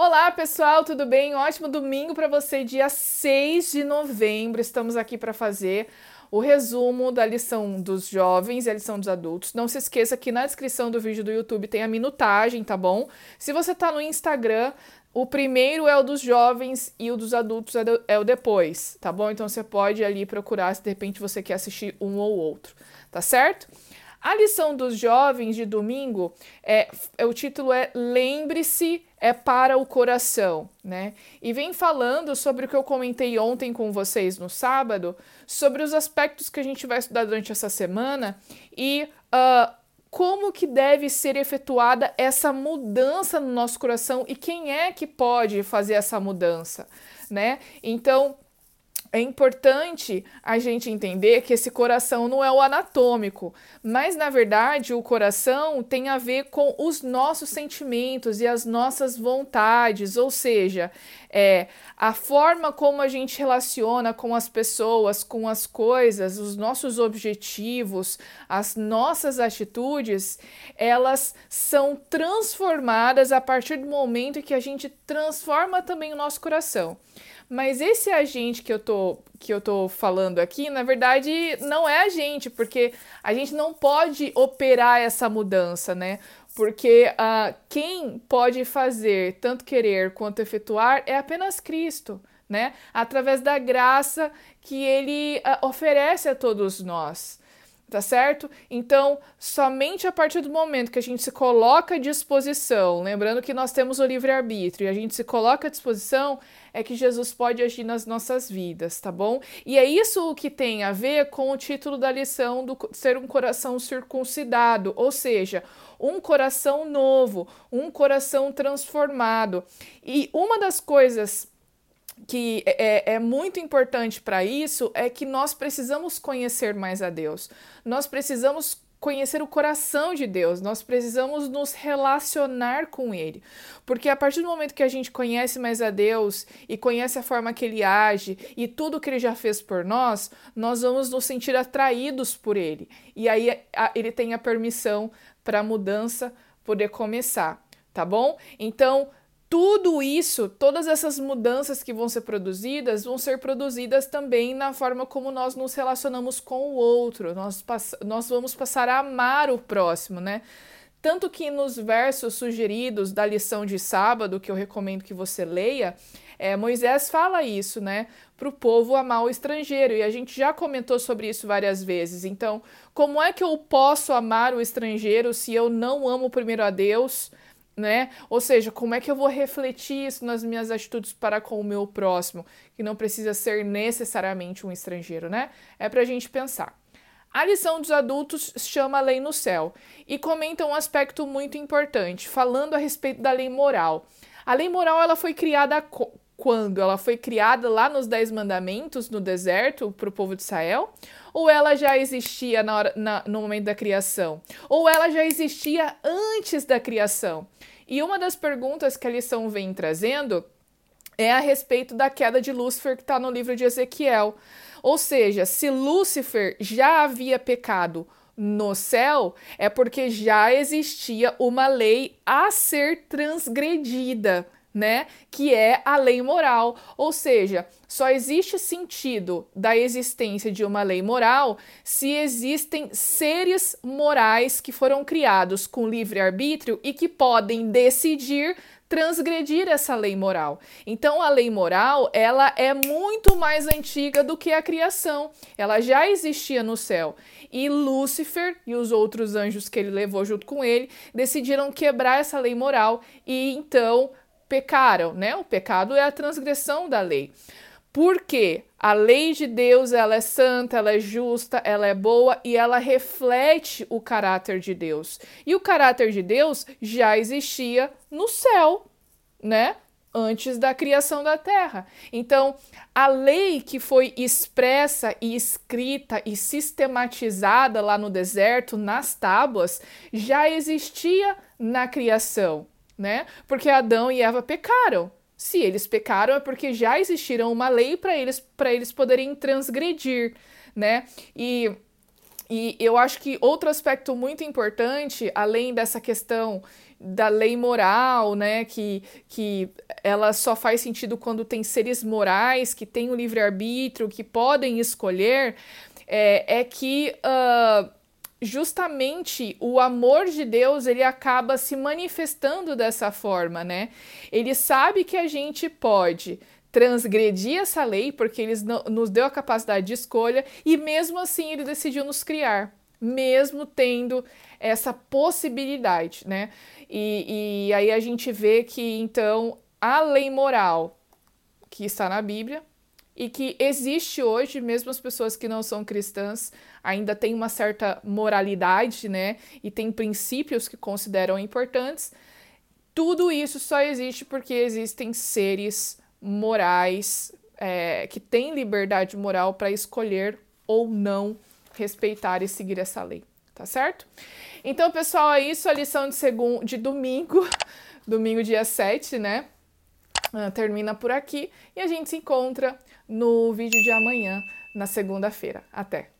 Olá, pessoal, tudo bem? Ótimo domingo para você, dia 6 de novembro. Estamos aqui para fazer o resumo da lição dos jovens e a lição dos adultos. Não se esqueça que na descrição do vídeo do YouTube tem a minutagem, tá bom? Se você tá no Instagram, o primeiro é o dos jovens e o dos adultos é, é o depois, tá bom? Então você pode ali procurar se de repente você quer assistir um ou outro, tá certo? A lição dos jovens de domingo é, é o título é Lembre-se é para o coração, né? E vem falando sobre o que eu comentei ontem com vocês no sábado, sobre os aspectos que a gente vai estudar durante essa semana e uh, como que deve ser efetuada essa mudança no nosso coração e quem é que pode fazer essa mudança, né? Então é importante a gente entender que esse coração não é o anatômico, mas na verdade o coração tem a ver com os nossos sentimentos e as nossas vontades, ou seja, é a forma como a gente relaciona com as pessoas, com as coisas, os nossos objetivos, as nossas atitudes, elas são transformadas a partir do momento que a gente transforma também o nosso coração. Mas esse agente que eu tô que eu tô falando aqui, na verdade, não é a gente, porque a gente não pode operar essa mudança, né? Porque uh, quem pode fazer tanto querer quanto efetuar é apenas Cristo, né? Através da graça que ele uh, oferece a todos nós tá certo? Então, somente a partir do momento que a gente se coloca à disposição, lembrando que nós temos o livre-arbítrio, e a gente se coloca à disposição, é que Jesus pode agir nas nossas vidas, tá bom? E é isso que tem a ver com o título da lição do ser um coração circuncidado, ou seja, um coração novo, um coração transformado. E uma das coisas que é, é muito importante para isso é que nós precisamos conhecer mais a Deus. Nós precisamos conhecer o coração de Deus, nós precisamos nos relacionar com Ele. Porque a partir do momento que a gente conhece mais a Deus e conhece a forma que Ele age e tudo que Ele já fez por nós, nós vamos nos sentir atraídos por Ele. E aí Ele tem a permissão para a mudança poder começar, tá bom? Então, tudo isso, todas essas mudanças que vão ser produzidas, vão ser produzidas também na forma como nós nos relacionamos com o outro. Nós, nós vamos passar a amar o próximo, né? Tanto que nos versos sugeridos da lição de sábado, que eu recomendo que você leia, é, Moisés fala isso, né? Para o povo amar o estrangeiro. E a gente já comentou sobre isso várias vezes. Então, como é que eu posso amar o estrangeiro se eu não amo primeiro a Deus? Né? Ou seja, como é que eu vou refletir isso nas minhas atitudes para com o meu próximo, que não precisa ser necessariamente um estrangeiro, né? É para a gente pensar. A lição dos adultos chama a lei no céu e comenta um aspecto muito importante, falando a respeito da lei moral. A lei moral ela foi criada quando? Ela foi criada lá nos Dez Mandamentos, no deserto, para o povo de Israel? Ou ela já existia na hora, na, no momento da criação? Ou ela já existia antes da criação? E uma das perguntas que a lição vem trazendo é a respeito da queda de Lúcifer que está no livro de Ezequiel. Ou seja, se Lúcifer já havia pecado no céu, é porque já existia uma lei a ser transgredida né? Que é a lei moral. Ou seja, só existe sentido da existência de uma lei moral se existem seres morais que foram criados com livre-arbítrio e que podem decidir transgredir essa lei moral. Então a lei moral, ela é muito mais antiga do que a criação. Ela já existia no céu. E Lúcifer e os outros anjos que ele levou junto com ele decidiram quebrar essa lei moral e então pecaram, né? O pecado é a transgressão da lei. Porque a lei de Deus, ela é santa, ela é justa, ela é boa e ela reflete o caráter de Deus. E o caráter de Deus já existia no céu, né? Antes da criação da terra. Então, a lei que foi expressa e escrita e sistematizada lá no deserto, nas tábuas, já existia na criação né? Porque Adão e Eva pecaram. Se eles pecaram é porque já existiram uma lei para eles para eles poderem transgredir, né? E e eu acho que outro aspecto muito importante, além dessa questão da lei moral, né? Que, que ela só faz sentido quando tem seres morais que têm o livre-arbítrio, que podem escolher, é, é que uh, justamente o amor de Deus ele acaba se manifestando dessa forma, né? Ele sabe que a gente pode transgredir essa lei porque ele nos deu a capacidade de escolha e mesmo assim ele decidiu nos criar, mesmo tendo essa possibilidade, né? E, e aí a gente vê que então a lei moral que está na Bíblia e que existe hoje, mesmo as pessoas que não são cristãs ainda têm uma certa moralidade, né? E tem princípios que consideram importantes. Tudo isso só existe porque existem seres morais é, que têm liberdade moral para escolher ou não respeitar e seguir essa lei, tá certo? Então, pessoal, é isso a lição de, segundo, de domingo, domingo dia 7, né? Uh, termina por aqui e a gente se encontra no vídeo de amanhã, na segunda-feira. Até!